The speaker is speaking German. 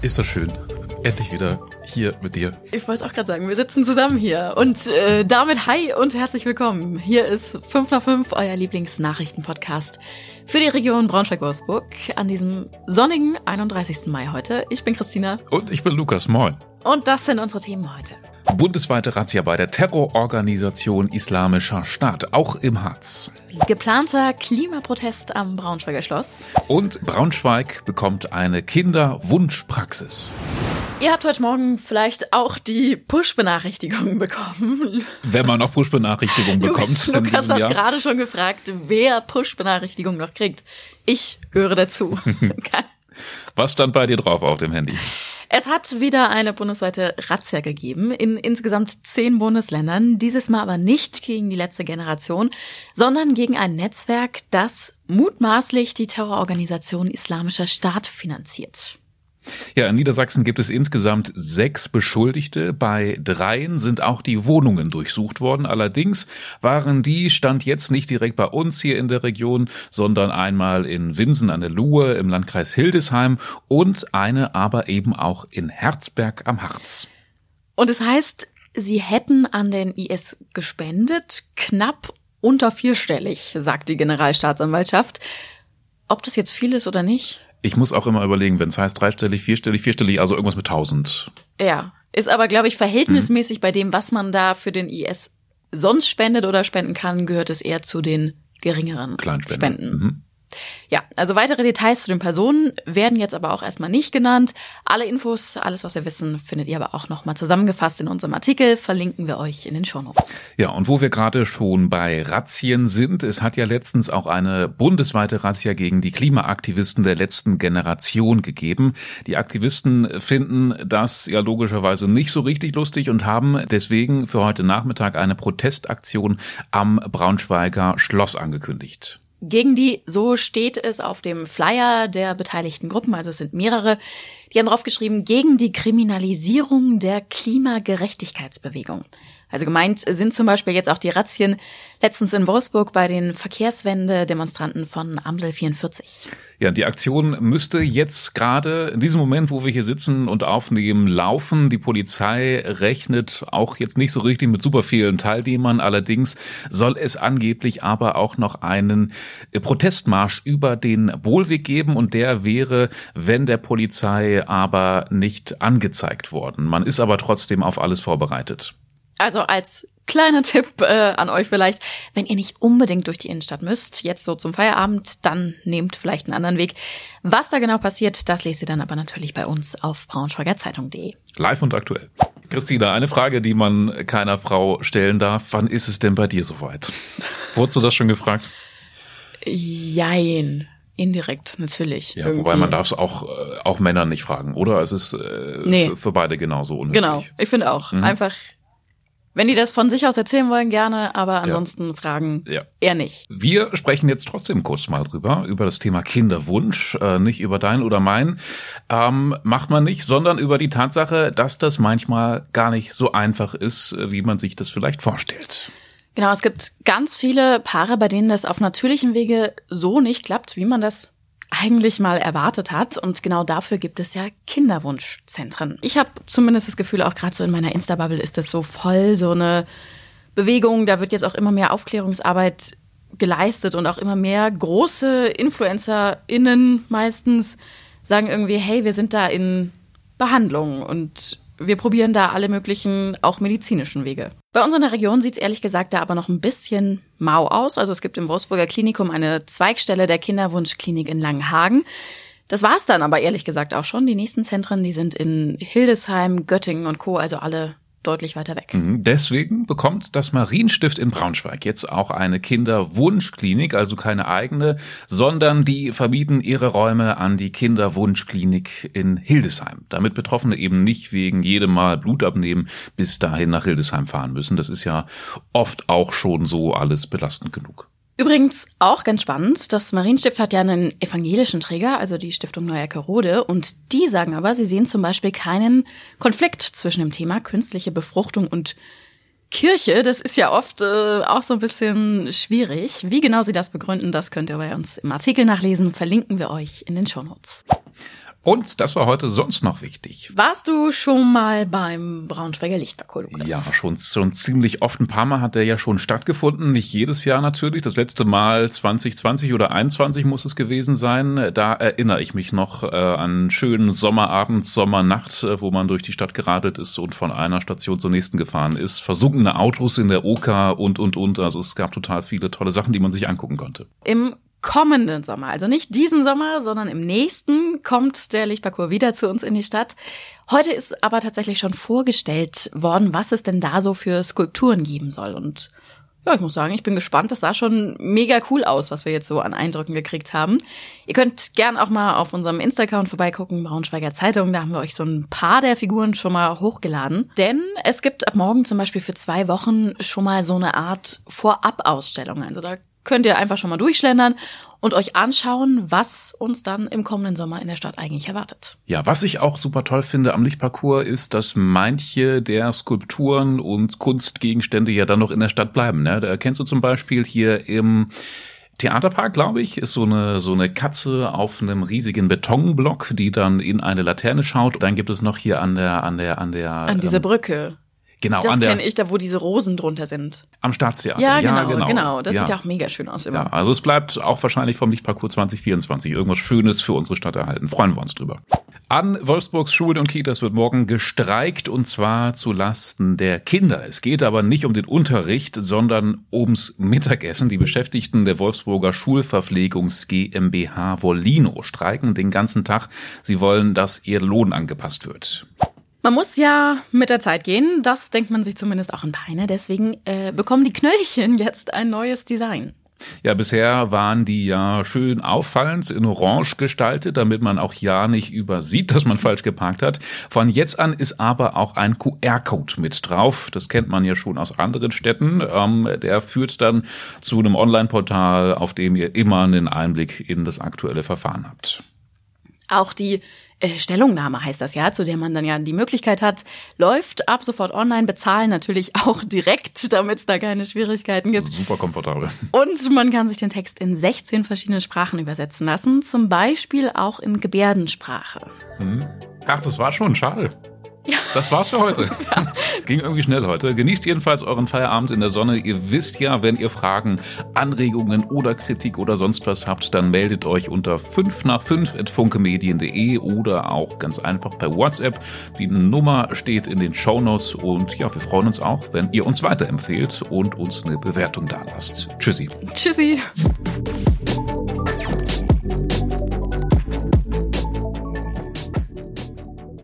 Ist das schön. Endlich wieder hier mit dir. Ich wollte es auch gerade sagen, wir sitzen zusammen hier. Und äh, damit hi und herzlich willkommen. Hier ist 5 nach 5, euer Lieblingsnachrichtenpodcast für die Region Braunschweig-Wolfsburg an diesem sonnigen 31. Mai heute. Ich bin Christina. Und ich bin Lukas. Moin. Und das sind unsere Themen heute. Bundesweite Razzia bei der Terrororganisation Islamischer Staat, auch im Harz. Geplanter Klimaprotest am Braunschweiger Schloss. Und Braunschweig bekommt eine Kinderwunschpraxis. Ihr habt heute Morgen vielleicht auch die Push-Benachrichtigung bekommen. Wenn man noch Push-Benachrichtigungen bekommt. Lukas hat gerade schon gefragt, wer Push-Benachrichtigungen noch kriegt. Ich gehöre dazu. Was stand bei dir drauf auf dem Handy? Es hat wieder eine bundesweite Razzia gegeben in insgesamt zehn Bundesländern, dieses Mal aber nicht gegen die letzte Generation, sondern gegen ein Netzwerk, das mutmaßlich die Terrororganisation Islamischer Staat finanziert. Ja, in Niedersachsen gibt es insgesamt sechs Beschuldigte. Bei dreien sind auch die Wohnungen durchsucht worden. Allerdings waren die, stand jetzt nicht direkt bei uns hier in der Region, sondern einmal in Winsen an der Luhe im Landkreis Hildesheim und eine aber eben auch in Herzberg am Harz. Und es heißt, sie hätten an den IS gespendet, knapp unter vierstellig, sagt die Generalstaatsanwaltschaft. Ob das jetzt viel ist oder nicht? Ich muss auch immer überlegen, wenn es heißt dreistellig, vierstellig, vierstellig, also irgendwas mit tausend. Ja, ist aber, glaube ich, verhältnismäßig mhm. bei dem, was man da für den IS sonst spendet oder spenden kann, gehört es eher zu den geringeren Spenden. Mhm. Ja, also weitere Details zu den Personen werden jetzt aber auch erstmal nicht genannt. Alle Infos, alles, was wir wissen, findet ihr aber auch nochmal zusammengefasst in unserem Artikel. Verlinken wir euch in den Shownotes. Ja, und wo wir gerade schon bei Razzien sind, es hat ja letztens auch eine bundesweite Razzia gegen die Klimaaktivisten der letzten Generation gegeben. Die Aktivisten finden das ja logischerweise nicht so richtig lustig und haben deswegen für heute Nachmittag eine Protestaktion am Braunschweiger Schloss angekündigt. Gegen die, so steht es auf dem Flyer der beteiligten Gruppen, also es sind mehrere, die haben draufgeschrieben, gegen die Kriminalisierung der Klimagerechtigkeitsbewegung. Also gemeint sind zum Beispiel jetzt auch die Razzien letztens in Wolfsburg bei den Verkehrswende-Demonstranten von Amsel 44. Ja, die Aktion müsste jetzt gerade in diesem Moment, wo wir hier sitzen und aufnehmen, laufen. Die Polizei rechnet auch jetzt nicht so richtig mit super vielen Teilnehmern. Allerdings soll es angeblich aber auch noch einen Protestmarsch über den Bohlweg geben und der wäre, wenn der Polizei aber nicht angezeigt worden. Man ist aber trotzdem auf alles vorbereitet. Also als kleiner Tipp äh, an euch vielleicht, wenn ihr nicht unbedingt durch die Innenstadt müsst, jetzt so zum Feierabend, dann nehmt vielleicht einen anderen Weg. Was da genau passiert, das lest ihr dann aber natürlich bei uns auf braunschweigerzeitung.de. Live und aktuell. Christina, eine Frage, die man keiner Frau stellen darf. Wann ist es denn bei dir soweit? Wurdest du das schon gefragt? Jein. Indirekt, natürlich. Ja, irgendwie. wobei man darf es auch, äh, auch Männer nicht fragen, oder? Es ist äh, nee. für beide genauso unhöflich. Genau, ich finde auch. Mhm. Einfach wenn die das von sich aus erzählen wollen, gerne, aber ansonsten ja. Fragen ja. eher nicht. Wir sprechen jetzt trotzdem kurz mal drüber, über das Thema Kinderwunsch, äh, nicht über dein oder mein. Ähm, macht man nicht, sondern über die Tatsache, dass das manchmal gar nicht so einfach ist, wie man sich das vielleicht vorstellt. Genau, es gibt ganz viele Paare, bei denen das auf natürlichem Wege so nicht klappt, wie man das eigentlich mal erwartet hat. Und genau dafür gibt es ja Kinderwunschzentren. Ich habe zumindest das Gefühl, auch gerade so in meiner Insta-Bubble ist das so voll so eine Bewegung. Da wird jetzt auch immer mehr Aufklärungsarbeit geleistet und auch immer mehr große InfluencerInnen meistens sagen irgendwie, hey, wir sind da in Behandlung und wir probieren da alle möglichen, auch medizinischen Wege. Bei uns in der Region sieht es ehrlich gesagt da aber noch ein bisschen mau aus. Also es gibt im Wolfsburger Klinikum eine Zweigstelle der Kinderwunschklinik in Langenhagen. Das war's dann aber ehrlich gesagt auch schon. Die nächsten Zentren, die sind in Hildesheim, Göttingen und Co., also alle deutlich weiter weg. Mhm. Deswegen bekommt das Marienstift in Braunschweig jetzt auch eine Kinderwunschklinik, also keine eigene, sondern die vermieten ihre Räume an die Kinderwunschklinik in Hildesheim, damit Betroffene eben nicht wegen jedem Mal Blut abnehmen bis dahin nach Hildesheim fahren müssen. Das ist ja oft auch schon so alles belastend genug. Übrigens auch ganz spannend, das Marienstift hat ja einen evangelischen Träger, also die Stiftung Neuerke Rode, und die sagen aber, sie sehen zum Beispiel keinen Konflikt zwischen dem Thema künstliche Befruchtung und Kirche. Das ist ja oft äh, auch so ein bisschen schwierig. Wie genau sie das begründen, das könnt ihr bei uns im Artikel nachlesen, verlinken wir euch in den Shownotes. Und das war heute sonst noch wichtig. Warst du schon mal beim Braunschweiger Lichtparcours, Lukas? Ja, schon, schon ziemlich oft. Ein paar Mal hat der ja schon stattgefunden. Nicht jedes Jahr natürlich. Das letzte Mal 2020 oder 21 muss es gewesen sein. Da erinnere ich mich noch äh, an schönen Sommerabend, Sommernacht, äh, wo man durch die Stadt geradelt ist und von einer Station zur nächsten gefahren ist. Versunkene Autos in der Oka und, und, und. Also es gab total viele tolle Sachen, die man sich angucken konnte. Im kommenden Sommer, also nicht diesen Sommer, sondern im nächsten kommt der Lichtparcours wieder zu uns in die Stadt. Heute ist aber tatsächlich schon vorgestellt worden, was es denn da so für Skulpturen geben soll. Und ja, ich muss sagen, ich bin gespannt. Das sah schon mega cool aus, was wir jetzt so an Eindrücken gekriegt haben. Ihr könnt gern auch mal auf unserem Insta-Account vorbeigucken, Braunschweiger Zeitung. Da haben wir euch so ein paar der Figuren schon mal hochgeladen. Denn es gibt ab morgen zum Beispiel für zwei Wochen schon mal so eine Art Vorab-Ausstellung. Also da könnt ihr einfach schon mal durchschlendern und euch anschauen, was uns dann im kommenden Sommer in der Stadt eigentlich erwartet. Ja, was ich auch super toll finde am Lichtparcours ist, dass manche der Skulpturen und Kunstgegenstände ja dann noch in der Stadt bleiben. Ne? Da kennst du zum Beispiel hier im Theaterpark, glaube ich, ist so eine, so eine Katze auf einem riesigen Betonblock, die dann in eine Laterne schaut. Dann gibt es noch hier an der, an der, an der. An dieser ähm, Brücke. Genau, das kenne ich, da wo diese Rosen drunter sind. Am Staatstheater. Ja, genau, ja, genau. genau. Das ja. sieht ja auch mega schön aus immer. Ja, also es bleibt auch wahrscheinlich vom Lichtparcours 2024 irgendwas Schönes für unsere Stadt erhalten. Freuen wir uns drüber. An Wolfsburgs Schulen und Kitas wird morgen gestreikt und zwar zu Lasten der Kinder. Es geht aber nicht um den Unterricht, sondern ums Mittagessen. Die Beschäftigten der Wolfsburger Schulverpflegungs GmbH Volino streiken den ganzen Tag. Sie wollen, dass ihr Lohn angepasst wird. Man muss ja mit der Zeit gehen, das denkt man sich zumindest auch in Peine. Deswegen äh, bekommen die Knöllchen jetzt ein neues Design. Ja, bisher waren die ja schön auffallend in Orange gestaltet, damit man auch ja nicht übersieht, dass man falsch geparkt hat. Von jetzt an ist aber auch ein QR-Code mit drauf. Das kennt man ja schon aus anderen Städten. Ähm, der führt dann zu einem Online-Portal, auf dem ihr immer einen Einblick in das aktuelle Verfahren habt. Auch die äh, Stellungnahme heißt das ja, zu der man dann ja die Möglichkeit hat, läuft ab sofort online, bezahlen natürlich auch direkt, damit es da keine Schwierigkeiten gibt. Super komfortabel. Und man kann sich den Text in 16 verschiedene Sprachen übersetzen lassen, zum Beispiel auch in Gebärdensprache. Hm. Ach, das war schon schade. Ja. Das war's für heute. Ja. Ging irgendwie schnell heute. Genießt jedenfalls euren Feierabend in der Sonne. Ihr wisst ja, wenn ihr Fragen, Anregungen oder Kritik oder sonst was habt, dann meldet euch unter 5 nach 5 at funkemedien.de oder auch ganz einfach per WhatsApp. Die Nummer steht in den Shownotes und ja, wir freuen uns auch, wenn ihr uns weiterempfehlt und uns eine Bewertung da lasst. Tschüssi. Tschüssi.